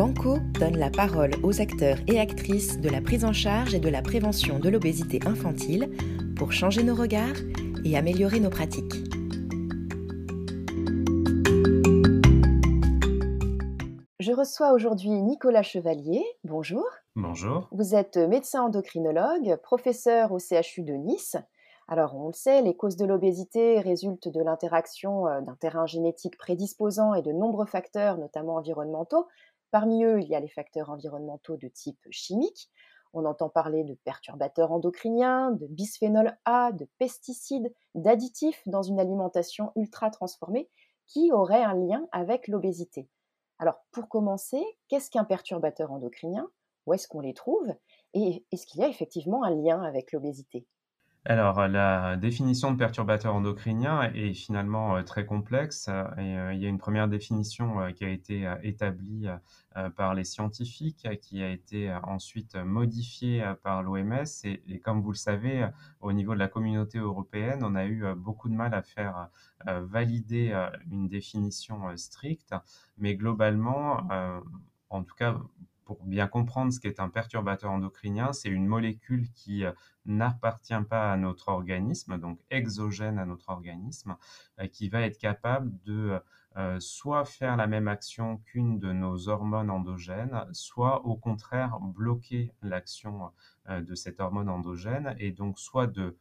Banco donne la parole aux acteurs et actrices de la prise en charge et de la prévention de l'obésité infantile pour changer nos regards et améliorer nos pratiques. Je reçois aujourd'hui Nicolas Chevalier. Bonjour. Bonjour. Vous êtes médecin endocrinologue, professeur au CHU de Nice. Alors, on le sait, les causes de l'obésité résultent de l'interaction euh, d'un terrain génétique prédisposant et de nombreux facteurs, notamment environnementaux. Parmi eux, il y a les facteurs environnementaux de type chimique. On entend parler de perturbateurs endocriniens, de bisphénol A, de pesticides, d'additifs dans une alimentation ultra transformée qui auraient un lien avec l'obésité. Alors, pour commencer, qu'est-ce qu'un perturbateur endocrinien? Où est-ce qu'on les trouve? Et est-ce qu'il y a effectivement un lien avec l'obésité? Alors, la définition de perturbateur endocrinien est finalement euh, très complexe euh, euh, il y a une première définition qui a été établie par les scientifiques, qui a été ensuite modifiée par l'OMS et, comme vous le savez, au niveau de la communauté européenne, on a eu beaucoup de mal à faire valider une définition stricte, mais globalement, en tout cas pour bien comprendre ce qu'est un perturbateur endocrinien, c'est une molécule qui euh, n'appartient pas à notre organisme, donc exogène à notre organisme, euh, qui va être capable de euh, soit faire la même action qu'une de nos hormones endogènes, soit au contraire bloquer l'action de cette hormone endogène et donc soit de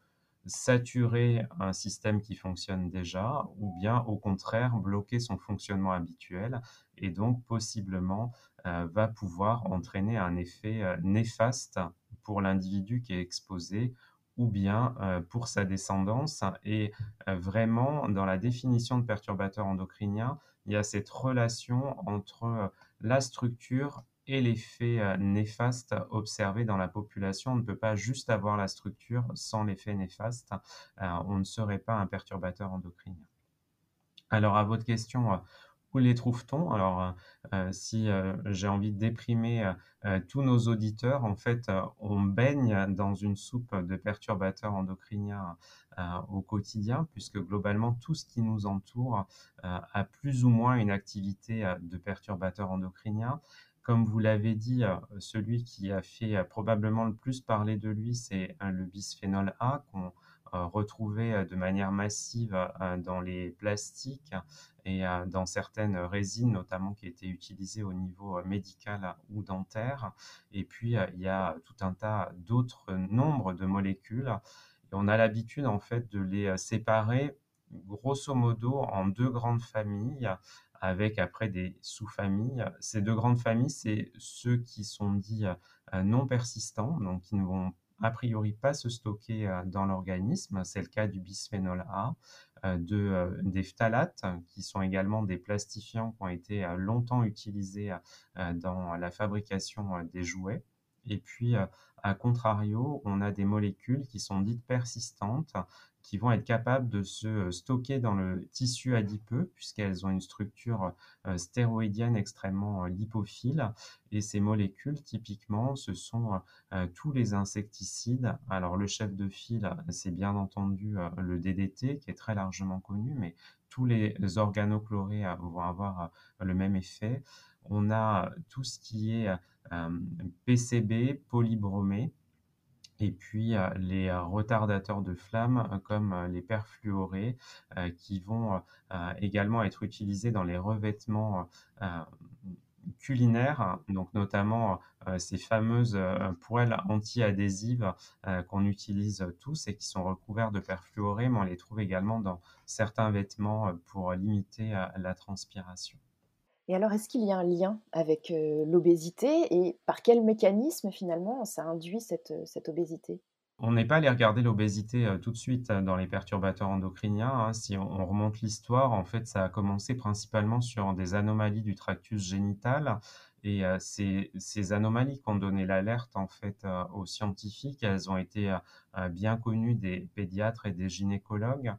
saturer un système qui fonctionne déjà ou bien au contraire bloquer son fonctionnement habituel et donc possiblement va pouvoir entraîner un effet euh, néfaste pour l'individu qui est exposé ou bien euh, pour sa descendance. Et vraiment, dans la définition de perturbateur endocrinien, il y a cette relation entre la structure et l'effet néfaste observé dans la population. On ne peut pas juste avoir la structure sans l'effet néfaste. on ne serait pas un perturbateur endocrinien. Alors, à votre question, où les trouve-t-on? Alors, si j'ai envie de déprimer tous nos auditeurs, en fait, on baigne dans une soupe de perturbateurs endocriniens au quotidien, puisque globalement, tout ce qui nous entoure a plus ou moins une activité de perturbateurs endocriniens. Comme vous l'avez dit, celui qui a fait probablement le plus parler de lui, c'est le bisphénol A qu'on retrouvait de manière massive dans les plastiques et dans certaines résines, notamment qui étaient utilisées au niveau médical ou dentaire. Et puis, il y a tout un tas d'autres nombres de molécules. Et on a l'habitude, en fait, de les séparer grosso modo en deux grandes familles avec après des sous-familles. Ces deux grandes familles, c'est ceux qui sont dits non persistants, donc qui ne vont a priori pas se stocker euh, dans l'organisme. C'est le cas du bisphénol A, euh, euh, des phtalates, qui sont également des plastifiants qui ont été longtemps utilisés dans la fabrication des jouets. Et puis, à contrario, on a des molécules qui sont dites persistantes, qui vont être capables de se euh, stocker dans le tissu adipeux, puisqu'elles ont une structure euh, stéroïdienne extrêmement euh, lipophile. Et ces molécules, typiquement, ce sont tous les insecticides. Alors, le chef de file, c'est bien entendu le DDT, qui est très largement connu, mais tous les organochlorés vont avoir le même effet. On a tout ce qui est PCB, polybromé, et puis les retardateurs de flamme comme les perfluorés qui vont également être utilisés dans les revêtements culinaires, donc notamment ces fameuses poêles anti-adhésives qu'on utilise tous et qui sont recouverts de perfluorés, mais on les trouve également dans certains vêtements pour limiter la transpiration. Et alors, est-ce qu'il y a un lien avec l'obésité et par quel mécanisme finalement ça induit cette, cette obésité? On n'est pas allé regarder l'obésité tout de suite dans les perturbateurs endocriniens. Hein. Si on, remonte l'histoire, en fait, ça a commencé principalement sur des anomalies du tractus génital. Et ces, ces, anomalies qui ont donné l'alerte en fait aux scientifiques, elles ont été bien connues des pédiatres et des gynécologues.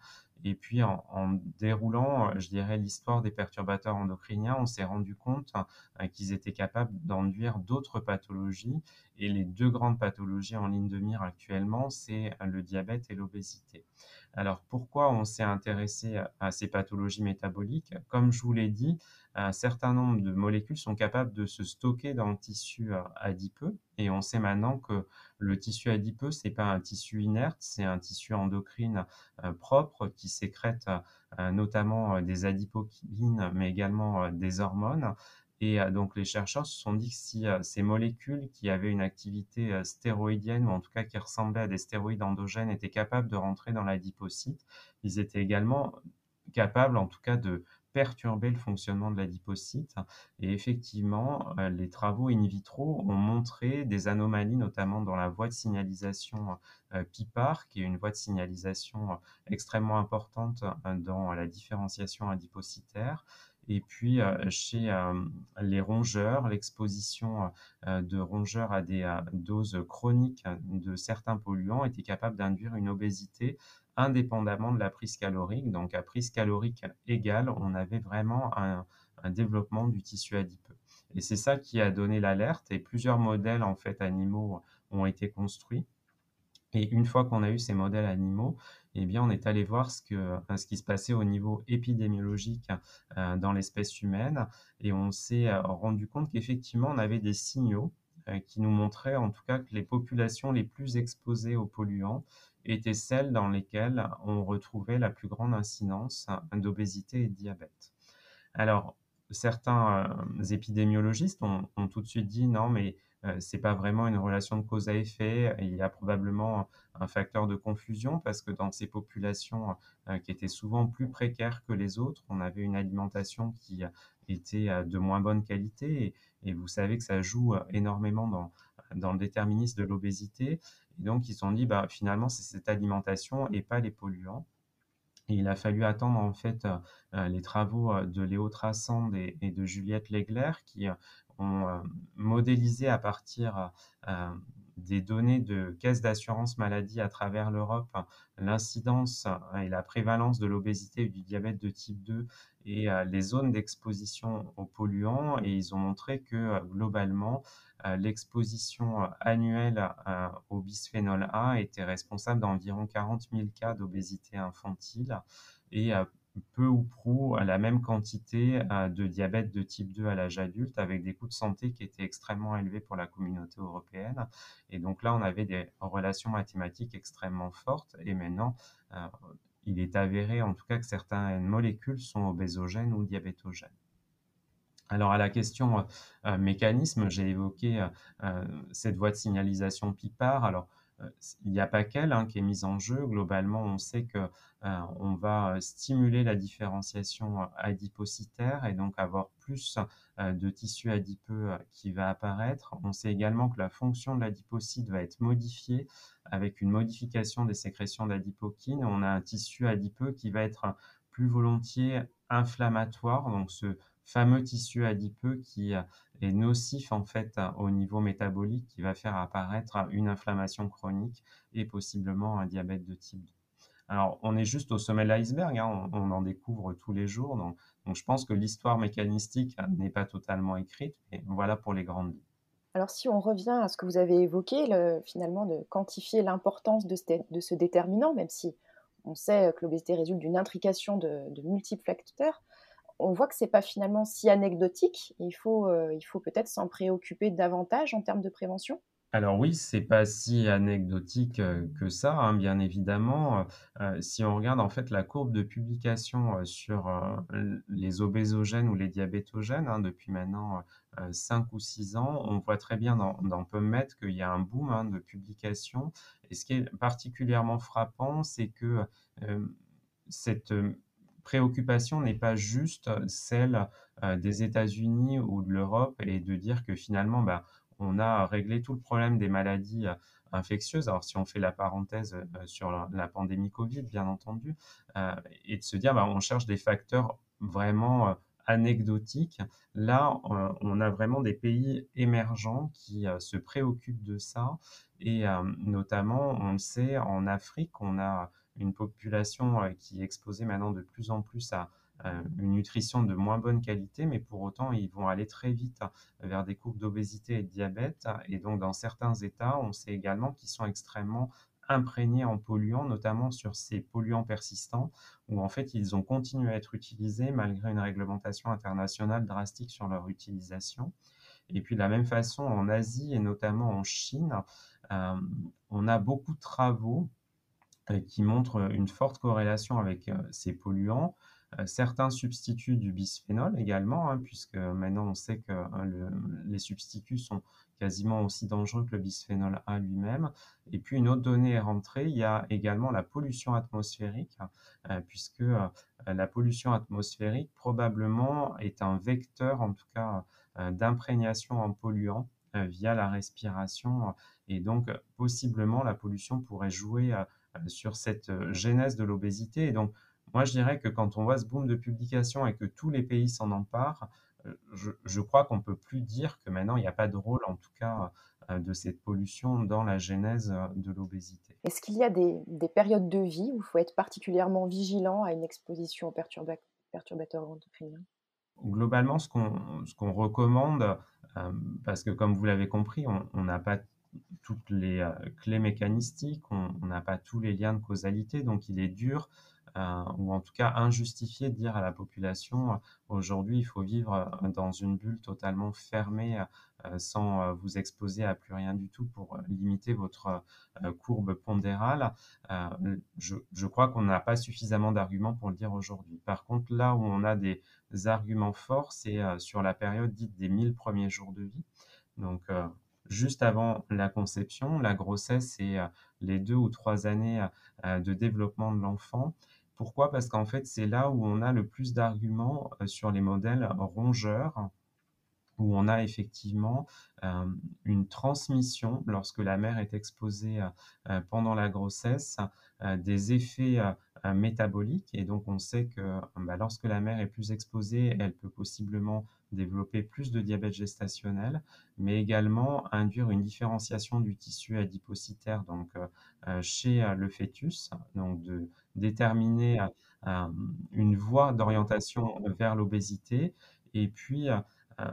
Et puis, en, déroulant, je dirais, l'histoire des perturbateurs endocriniens, on s'est rendu compte euh, qu'ils étaient capables d'enduire d'autres pathologies et les deux grandes pathologies en ligne de mire actuellement, c'est le diabète et l'obésité. Alors pourquoi on s'est intéressé à ces pathologies métaboliques? Comme je vous l'ai dit, un certain nombre de molécules sont capables de se stocker dans le tissu euh, adipeux. Et on sait maintenant que le tissu adipeux c'est pas un tissu inerte, c'est un tissu endocrine euh, propre qui sécrète euh, notamment des adipokines mais également des hormones. Et donc les chercheurs se sont dit que si ces molécules qui avaient une activité stéroïdienne ou en tout cas qui ressemblaient à des stéroïdes endogènes étaient capables de rentrer dans l'adipocyte, ils étaient également capables en tout cas de perturber le fonctionnement de l'adipocyte. Et effectivement, les travaux in vitro ont montré des anomalies, notamment dans la voie de signalisation PIPAR, qui est une voie de signalisation extrêmement importante dans la différenciation adipocytaire. Et puis, chez les rongeurs, l'exposition de rongeurs à des doses chroniques de certains polluants était capable d'induire une obésité indépendamment de la prise calorique. Donc, à prise calorique égale, on avait vraiment un, développement du tissu adipeux. Et c'est ça qui a donné l'alerte. Et plusieurs modèles en fait animaux ont été construits. Et une fois qu'on a eu ces modèles animaux, eh bien, on est allé voir ce, qui se passait au niveau épidémiologique euh, dans l'espèce humaine. Et on s'est euh, rendu compte qu'effectivement, on avait des signaux euh, qui nous montraient en tout cas que les populations les plus exposées aux polluants étaient celles dans lesquelles on retrouvait la plus grande incidence d'obésité et de diabète. Alors, certains épidémiologistes ont, tout de suite dit non, mais euh, c'est pas vraiment une relation de cause à effet. Il y a probablement un facteur de confusion parce que dans ces populations euh, qui étaient souvent plus précaires que les autres, on avait une alimentation qui était de moins bonne qualité et, vous savez que ça joue énormément dans, dans le déterminisme de l'obésité. Et donc, ils se sont dit, bah, finalement, c'est cette alimentation et pas les polluants. Et il a fallu attendre en fait les travaux de Léo Trassand et, de Juliette Legler qui ont euh, modélisé à partir euh, des données de caisses d'assurance maladie à travers l'Europe. L'incidence et la prévalence de l'obésité et du diabète de type 2 et euh, les zones d'exposition aux polluants. Et ils ont montré que globalement l'exposition annuelle au bisphénol A était responsable d'environ 40 000 cas d'obésité infantile. Et peu ou prou la même quantité euh, de diabète de type 2 à l'âge adulte avec des coûts de santé qui étaient extrêmement élevés pour la communauté européenne. Et donc là, on avait des relations mathématiques extrêmement fortes et maintenant, euh, il est avéré en tout cas que certaines molécules sont obésogènes ou diabétogènes. Alors à la question euh, mécanisme, j'ai évoqué cette voie de signalisation PIPAR. Alors il n'y a pas qu'elle hein, qui est mise en jeu. Globalement, on sait que euh, on va euh, stimuler la différenciation euh, adipocytaire et donc avoir plus de tissu adipeux qui va apparaître. On sait également que la fonction de l'adipocyte va être modifiée avec une modification des sécrétions d'adipokines. On a un tissu adipeux qui va être plus volontiers inflammatoire, donc ce fameux tissu adipeux qui est nocif en fait au niveau métabolique, qui va faire apparaître une inflammation chronique et possiblement un diabète de type 2. Alors, on est juste au sommet de l'iceberg, hein, on, en découvre tous les jours. Donc, je pense que l'histoire mécanistique n'est pas totalement écrite, mais voilà pour les grandes lignes. Alors, si on revient à ce que vous avez évoqué, finalement, de quantifier l'importance de, ce déterminant, même si on sait que l'obésité résulte d'une intrication de, multiples facteurs, on voit que ce n'est pas finalement si anecdotique. il faut, euh, faut peut-être s'en préoccuper davantage en termes de prévention. Alors oui, c'est pas si anecdotique, que ça, hein, bien évidemment. si on regarde en fait la courbe de publication, sur, les obésogènes ou les diabétogènes, hein, depuis maintenant, 5 ou 6 ans, on voit très bien dans dans PubMed qu'il y a un boom, hein, de publication et ce qui est particulièrement frappant, c'est que, cette, préoccupation n'est pas juste celle, des États-Unis ou de l'Europe et de dire que finalement, bah, on a réglé tout le problème des maladies euh, infectieuses. Alors, si on fait la parenthèse euh, sur la, pandémie Covid, bien entendu, euh, et de se dire, bah, on cherche des facteurs vraiment anecdotiques. Là, on a vraiment des pays émergents qui se préoccupent de ça. Et notamment, on le sait, en Afrique, on a une population qui est exposée maintenant de plus en plus à une nutrition de moins bonne qualité, mais pour autant, ils vont aller très vite vers des courbes d'obésité et de diabète. Et donc, dans certains États, on sait également qu'ils sont extrêmement imprégnés en polluants, notamment sur ces polluants persistants, où en fait ils ont continué à être utilisés malgré une réglementation internationale drastique sur leur utilisation. Et puis de la même façon, en Asie et notamment en Chine, euh, on a beaucoup de travaux euh, qui montrent une forte corrélation avec euh, ces polluants. certains substituts du bisphénol également, hein, puisque maintenant on sait que les substituts sont quasiment aussi dangereux que le bisphénol A lui-même. Et puis une autre donnée est rentrée, il y a également la pollution atmosphérique, euh, puisque euh, la pollution atmosphérique probablement est un vecteur, en tout cas, euh, d'imprégnation en polluants via la respiration. Et donc, possiblement, la pollution pourrait jouer sur cette genèse de l'obésité. Et donc, moi, je dirais que quand on voit ce boom de publication et que tous les pays s'en emparent, je, crois qu'on ne peut plus dire que maintenant il n'y a pas de rôle, en tout cas, euh, de cette pollution dans la genèse euh, de l'obésité. Est-ce qu'il y a des, périodes de vie où il faut être particulièrement vigilant à une exposition aux perturbateurs endocriniens? Globalement, ce qu'on recommande, euh, parce que comme vous l'avez compris, on n'a pas toutes les clés mécanistiques, on n'a pas tous les liens de causalité, donc il est dur euh, ou en tout cas injustifié de dire à la population euh, aujourd'hui il faut vivre euh, dans une bulle totalement fermée sans vous exposer à plus rien du tout pour limiter votre courbe pondérale. Je, je, crois qu'on n'a pas suffisamment d'arguments pour le dire aujourd'hui. Par contre, là où on a des arguments forts, c'est sur la période dite des 1000 premiers jours de vie. Donc, juste avant la conception, la grossesse et les deux ou trois années de développement de l'enfant. Pourquoi? Parce qu'en fait, c'est là où on a le plus d'arguments euh, sur les modèles rongeurs, où on a effectivement euh, une transmission lorsque la mère est exposée euh, pendant la grossesse, des effets métaboliques. Et donc, on sait que bah, lorsque la mère est plus exposée, elle peut possiblement développer plus de diabète gestationnel, mais également induire une différenciation du tissu adipocytaire donc, chez le fœtus, donc de déterminer une voie d'orientation vers l'obésité. Et puis,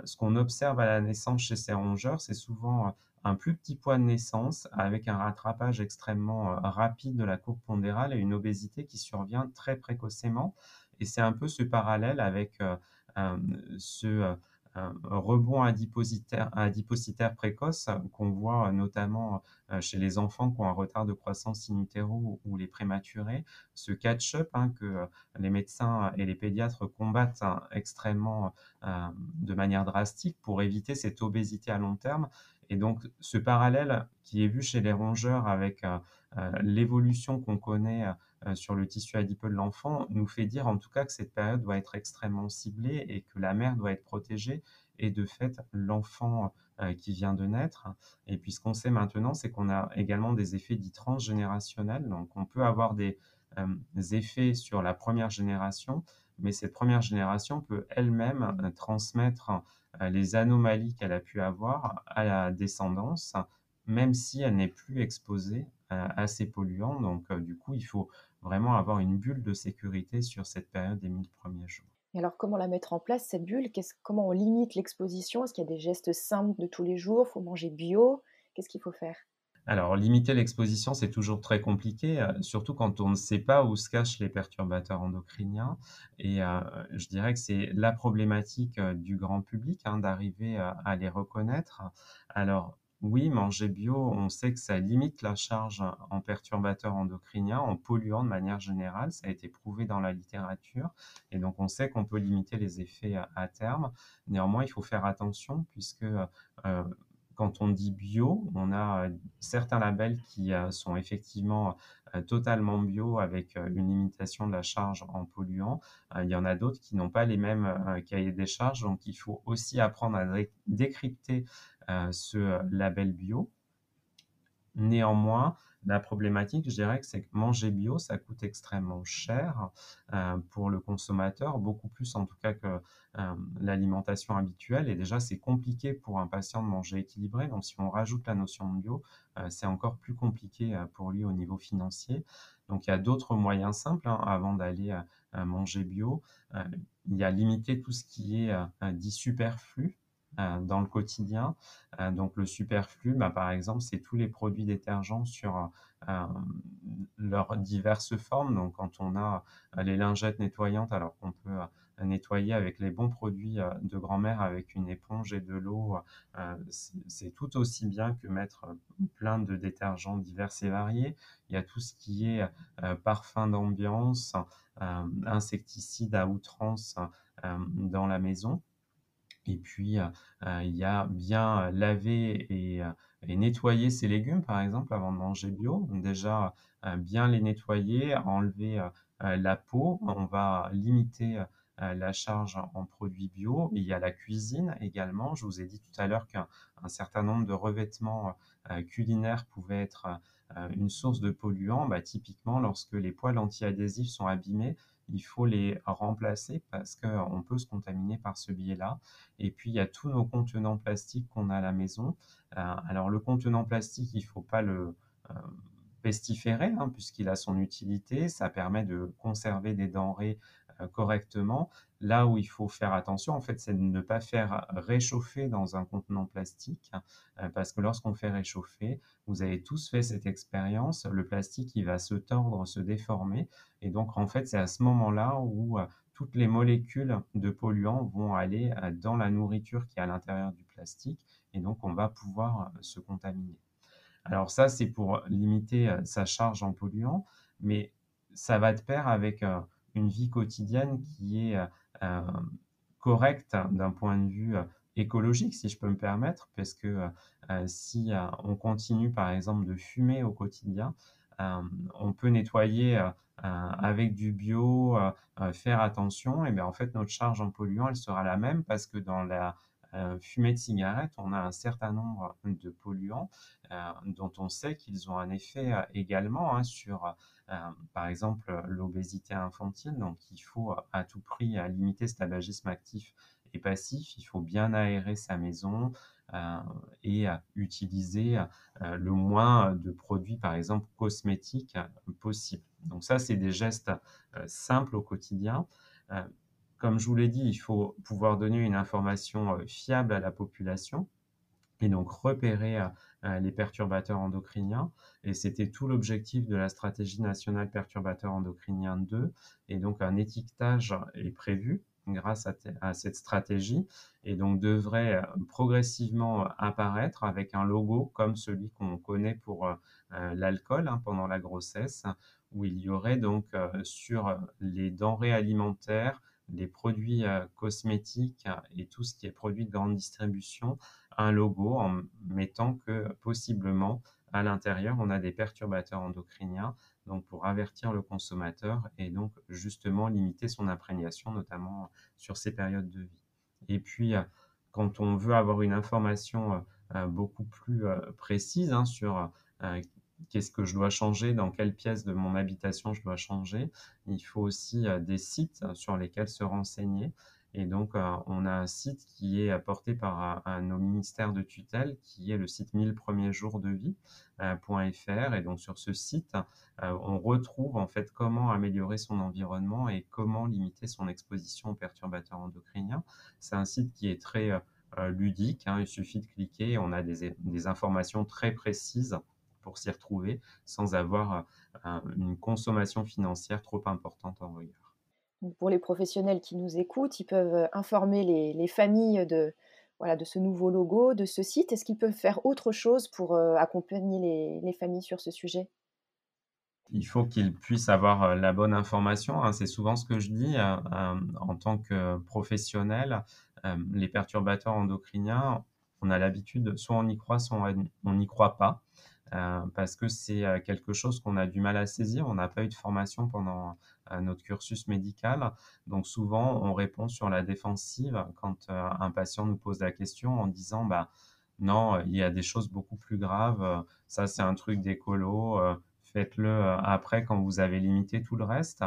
ce qu'on observe à la naissance chez ces rongeurs, c'est souvent un plus petit poids de naissance avec un rattrapage extrêmement rapide de la courbe pondérale et une obésité qui survient très précocement. Et c'est un peu ce parallèle avec ce rebond adipocytaire, adipocytaire précoce qu'on voit notamment euh, chez les enfants qui ont un retard de croissance in utero ou les prématurés. Ce catch-up hein, que euh, les médecins et les pédiatres combattent hein, extrêmement euh, de manière drastique pour éviter cette obésité à long terme. Et donc ce parallèle qui est vu chez les rongeurs avec l'évolution qu'on connaît sur le tissu adipeux de l'enfant nous fait dire en tout cas que cette période doit être extrêmement ciblée et que la mère doit être protégée et de fait l'enfant euh, qui vient de naître. Et puis ce qu'on sait maintenant, c'est qu'on a également des effets dits transgénérationnels. Donc on peut avoir des, euh, effets sur la première génération, mais cette première génération peut elle-même euh, transmettre les anomalies qu'elle a pu avoir à la descendance, même si elle n'est plus exposée à ces polluants. Donc du coup, il faut vraiment avoir une bulle de sécurité sur cette période des 1000 premiers jours. Et alors, comment la mettre en place, cette bulle? Comment on limite l'exposition? Est-ce qu'il y a des gestes simples de tous les jours? Il faut manger bio? Qu'est-ce qu'il faut faire? Alors, limiter l'exposition, c'est toujours très compliqué, euh, surtout quand on ne sait pas où se cachent les perturbateurs endocriniens. Et euh, je dirais que c'est la problématique euh, du grand public hein, d'arriver à les reconnaître. Alors, oui, manger bio, on sait que ça limite la charge en perturbateurs endocriniens, en polluants de manière générale. Ça a été prouvé dans la littérature. Et donc, on sait qu'on peut limiter les effets à, terme. Néanmoins, il faut faire attention puisque euh, quand on dit bio, on a certains labels qui euh, sont effectivement euh, totalement bio avec une limitation de la charge en polluants. il y en a d'autres qui n'ont pas les mêmes cahiers des charges. Donc, il faut aussi apprendre à décrypter ce label bio. Néanmoins, la problématique, je dirais que c'est que manger bio, ça coûte extrêmement cher euh, pour le consommateur, beaucoup plus en tout cas que euh, l'alimentation habituelle. Et déjà, c'est compliqué pour un patient de manger équilibré. Donc, si on rajoute la notion de bio, euh, c'est encore plus compliqué pour lui au niveau financier. Donc il y a d'autres moyens simples hein, avant d'aller manger bio. il y a limiter tout ce qui est dit superflu. Dans le quotidien. donc le superflu, bah, par exemple, c'est tous les produits détergents sur leurs diverses formes. Donc quand on a les lingettes nettoyantes, alors qu'on peut nettoyer avec les bons produits euh, de grand-mère avec une éponge et de l'eau, euh, c'est tout aussi bien que mettre plein de détergents divers et variés. Il y a tout ce qui est euh, parfum d'ambiance, insecticides à outrance dans la maison. Et puis, il y a bien laver et, et, nettoyer ses légumes, par exemple, avant de manger bio. déjà, bien les nettoyer, enlever la peau. On va limiter euh, la charge en produits bio. Il y a la cuisine également. Je vous ai dit tout à l'heure qu'un certain nombre de revêtements euh, culinaires pouvaient être euh, une source de polluants. Bah, typiquement, lorsque les poils anti-adhésifs sont abîmés, il faut les remplacer parce qu'on peut se contaminer par ce biais-là. Et puis, il y a tous nos contenants plastiques qu'on a à la maison. alors, le contenant plastique, il ne faut pas le pestiférer, hein, puisqu'il a son utilité. Ça permet de conserver des denrées euh, correctement. Là où il faut faire attention, en fait, c'est de ne pas faire réchauffer dans un contenant plastique, euh, parce que lorsqu'on fait réchauffer, vous avez tous fait cette expérience, le plastique, il va se tordre, se déformer, et donc, en fait, c'est à ce moment-là où euh, toutes les molécules de polluants vont aller dans la nourriture qui est à l'intérieur du plastique, et donc on va pouvoir se contaminer. Alors ça, c'est pour limiter sa charge en polluants, mais ça va de pair avec une vie quotidienne qui est euh, correcte d'un point de vue euh, écologique, si je peux me permettre, parce que euh, si on continue, par exemple, de fumer au quotidien, on peut nettoyer avec du bio, faire attention, et bien en fait notre charge en polluants elle sera la même parce que dans la fumée de cigarette, on a un certain nombre de polluants dont on sait qu'ils ont un effet également hein, sur euh, par exemple, l'obésité infantile. Donc, il faut à tout prix limiter ce tabagisme actif et passif. Il faut bien aérer sa maison euh, et utiliser euh, le moins de produits, par exemple, cosmétiques possible. Donc, ça, c'est des gestes simples au quotidien comme je vous l'ai dit, il faut pouvoir donner une information fiable à la population et donc repérer euh, les perturbateurs endocriniens. Et c'était tout l'objectif de la stratégie nationale perturbateurs endocriniens 2. Et donc un étiquetage est prévu grâce à, cette stratégie et donc devrait euh, progressivement apparaître avec un logo comme celui qu'on connaît pour euh, l'alcool hein, pendant la grossesse, où il y aurait donc sur les denrées alimentaires, les produits cosmétiques et tout ce qui est produit de grande distribution, un logo en mettant que possiblement à l'intérieur on a des perturbateurs endocriniens donc pour avertir le consommateur et donc justement limiter son imprégnation notamment sur ces périodes de vie. Et puis quand on veut avoir une information euh, beaucoup plus euh, précise hein, sur euh, qu'est-ce que je dois changer, dans quelle pièce de mon habitation je dois changer, il faut aussi des sites sur lesquels se renseigner. Et donc, euh, on a un site qui est apporté par un, nos ministères de tutelle, qui est le site 1000 premiers jours de vie.fr. Euh, et donc, sur ce site, euh, on retrouve en fait comment améliorer son environnement et comment limiter son exposition aux perturbateurs endocriniens. C'est un site qui est très ludique. Hein. il suffit de cliquer. On a des informations très précises pour s'y retrouver sans avoir une consommation financière trop importante en regard pour les professionnels qui nous écoutent, ils peuvent euh, informer les, familles de, voilà, de ce nouveau logo, de ce site. Est-ce qu'ils peuvent faire autre chose pour euh, accompagner les, familles sur ce sujet? Il faut qu'ils puissent avoir euh, la bonne information. Hein. C'est souvent ce que je dis en tant que professionnel. les perturbateurs endocriniens, on a l'habitude, soit on y croit, soit on n'y croit pas. Euh, parce que c'est euh, quelque chose qu'on a du mal à saisir. On n'a pas eu de formation pendant euh, notre cursus médical. Donc souvent, on répond sur la défensive quand un patient nous pose la question en disant bah, non, il y a des choses beaucoup plus graves. Ça, c'est un truc d'écolo. Faites-le après quand vous avez limité tout le reste.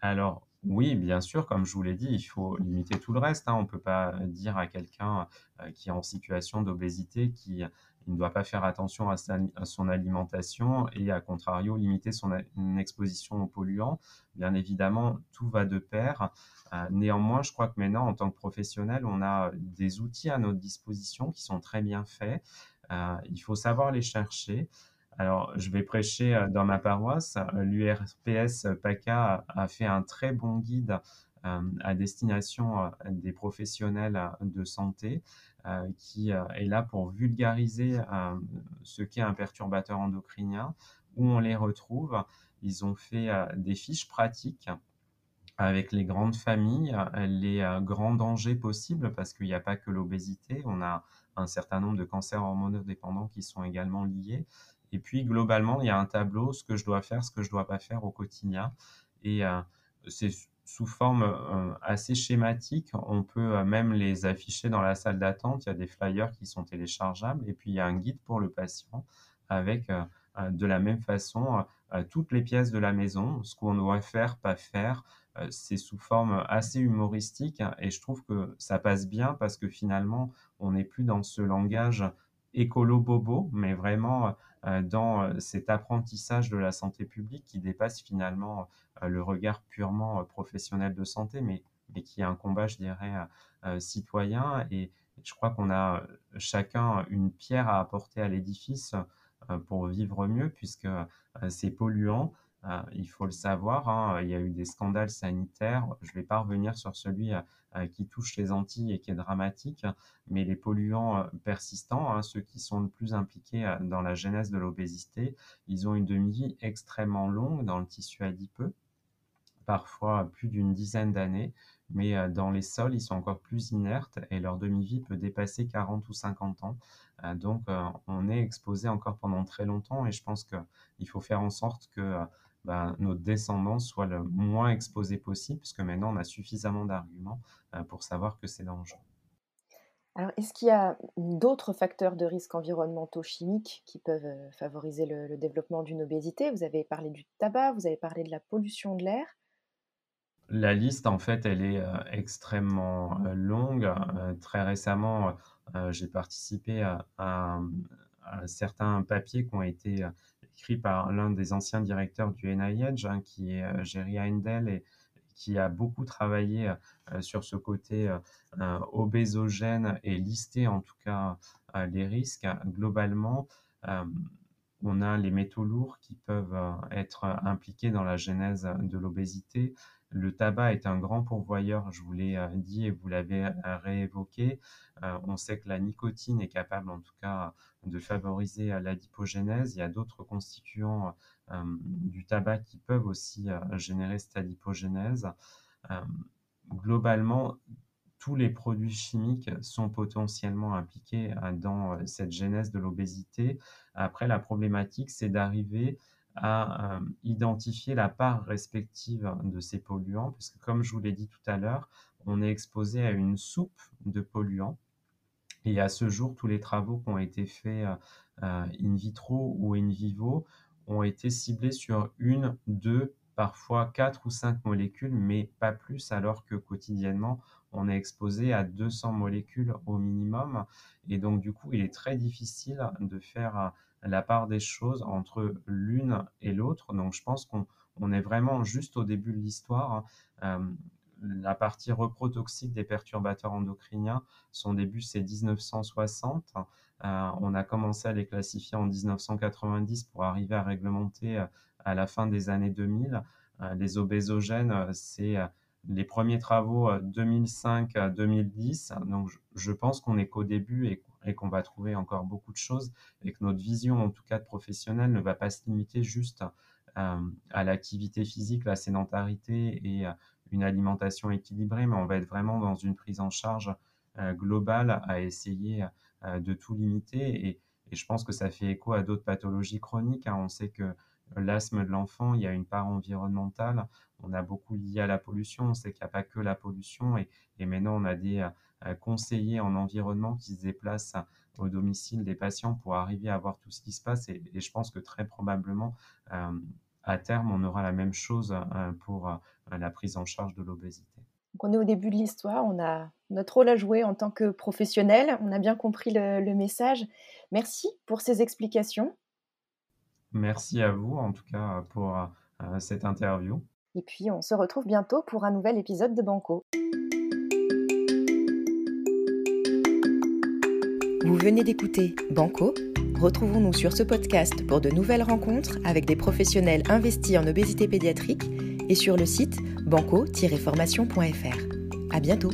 Alors, oui, bien sûr, comme je vous l'ai dit, il faut limiter tout le reste. Hein. On ne peut pas dire à quelqu'un qui est en situation d'obésité, qui il ne doit pas faire attention à, son alimentation et à contrario limiter son exposition aux polluants. Bien évidemment, tout va de pair. néanmoins, je crois que maintenant, en tant que professionnel, on a des outils à notre disposition qui sont très bien faits. il faut savoir les chercher. Alors, je vais prêcher dans ma paroisse. L'URPS PACA a fait un très bon guide euh, à destination euh, des professionnels euh, de santé qui est là pour vulgariser ce qu'est un perturbateur endocrinien, où on les retrouve. Ils ont fait des fiches pratiques avec les grandes familles, les grands dangers possibles, parce qu'il n'y a pas que l'obésité, on a un certain nombre de cancers hormonodépendants qui sont également liés. Et puis, globalement, il y a un tableau, ce que je dois faire, ce que je ne dois pas faire au quotidien. Et c'est sous forme euh, assez schématique. On peut euh, même les afficher dans la salle d'attente. Il y a des flyers qui sont téléchargeables et puis il y a un guide pour le patient avec euh, de la même façon toutes les pièces de la maison, ce qu'on doit faire, pas faire. C'est sous forme assez humoristique et je trouve que ça passe bien parce que finalement, on n'est plus dans ce langage écolo-bobo, mais vraiment euh, dans euh, cet apprentissage de la santé publique qui dépasse finalement euh, le regard purement professionnel de santé, mais, mais qui est un combat, je dirais, citoyen. Et je crois qu'on a chacun une pierre à apporter à l'édifice pour vivre mieux, puisque c'est polluant. Euh, il faut le savoir, hein, il y a eu des scandales sanitaires. Je ne vais pas revenir sur celui euh, euh, qui touche les Antilles et qui est dramatique, mais les polluants persistants, hein, ceux qui sont le plus impliqués dans la genèse de l'obésité, ils ont une demi-vie extrêmement longue dans le tissu adipeux, parfois plus d'une dizaine d'années, mais dans les sols, ils sont encore plus inertes et leur demi-vie peut dépasser 40 ou 50 ans. donc, on est exposé encore pendant très longtemps et je pense qu'il faut faire en sorte que bah, notre descendance soit le moins exposée possible, puisque maintenant on a suffisamment d'arguments euh, pour savoir que c'est dangereux. Alors, est-ce qu'il y a d'autres facteurs de risque environnementaux chimiques qui peuvent euh, favoriser le, développement d'une obésité? Vous avez parlé du tabac, vous avez parlé de la pollution de l'air. La liste, en fait, elle est euh, extrêmement longue. très récemment, j'ai participé à, à, certains papiers qui ont été écrit par l'un des anciens directeurs du NIH, hein, qui est euh, Jerry Heindel, et qui a beaucoup travaillé euh, sur ce côté euh, obésogène et listé en tout cas les risques. Globalement, on a les métaux lourds qui peuvent être impliqués dans la genèse de l'obésité. Le tabac est un grand pourvoyeur, je vous l'ai dit et vous l'avez réévoqué. on sait que la nicotine est capable en tout cas de favoriser l'adipogénèse. Il y a d'autres constituants du tabac qui peuvent aussi générer cette adipogénèse. globalement, tous les produits chimiques sont potentiellement impliqués dans cette genèse de l'obésité. Après, la problématique, c'est d'arriver à identifier la part respective de ces polluants, parce que comme je vous l'ai dit tout à l'heure, on est exposé à une soupe de polluants et à ce jour, tous les travaux qui ont été faits euh, euh, in vitro ou in vivo ont été ciblés sur une, deux, parfois quatre ou cinq molécules, mais pas plus, alors que quotidiennement, on est exposé à 200 molécules au minimum. Et donc, du coup, il est très difficile de faire euh, la part des choses entre l'une et l'autre. Donc, je pense qu'on est vraiment juste au début de l'histoire la partie reprotoxique des perturbateurs endocriniens, son début c'est 1960. Euh, on a commencé à les classifier en 1990 pour arriver à réglementer euh, à la fin des années 2000. Euh, les obésogènes, c'est les premiers travaux 2005-2010. Donc je, pense qu'on est qu'au début et qu'on va trouver encore beaucoup de choses et que notre vision, en tout cas de professionnel, ne va pas se limiter juste à l'activité physique, la sédentarité et une alimentation équilibrée, mais on va être vraiment dans une prise en charge euh, globale à essayer euh, de tout limiter. Et, je pense que ça fait écho à d'autres pathologies chroniques. Hein. On sait que l'asthme de l'enfant, il y a une part environnementale. On a beaucoup lié à la pollution. On sait qu'il n'y a pas que la pollution. Et, maintenant, on a des euh, conseillers en environnement qui se déplacent au domicile des patients pour arriver à voir tout ce qui se passe. Et, je pense que très probablement, à terme, on aura la même chose pour la prise en charge de l'obésité. on est au début de l'histoire, on a notre rôle à jouer en tant que professionnel, on a bien compris le, message. Merci pour ces explications. Merci à vous en tout cas pour euh, cette interview. Et puis on se retrouve bientôt pour un nouvel épisode de Banco. Vous venez d'écouter Banco. Retrouvons-nous sur ce podcast pour de nouvelles rencontres avec des professionnels investis en obésité pédiatrique et sur le site banco-formation.fr. À bientôt!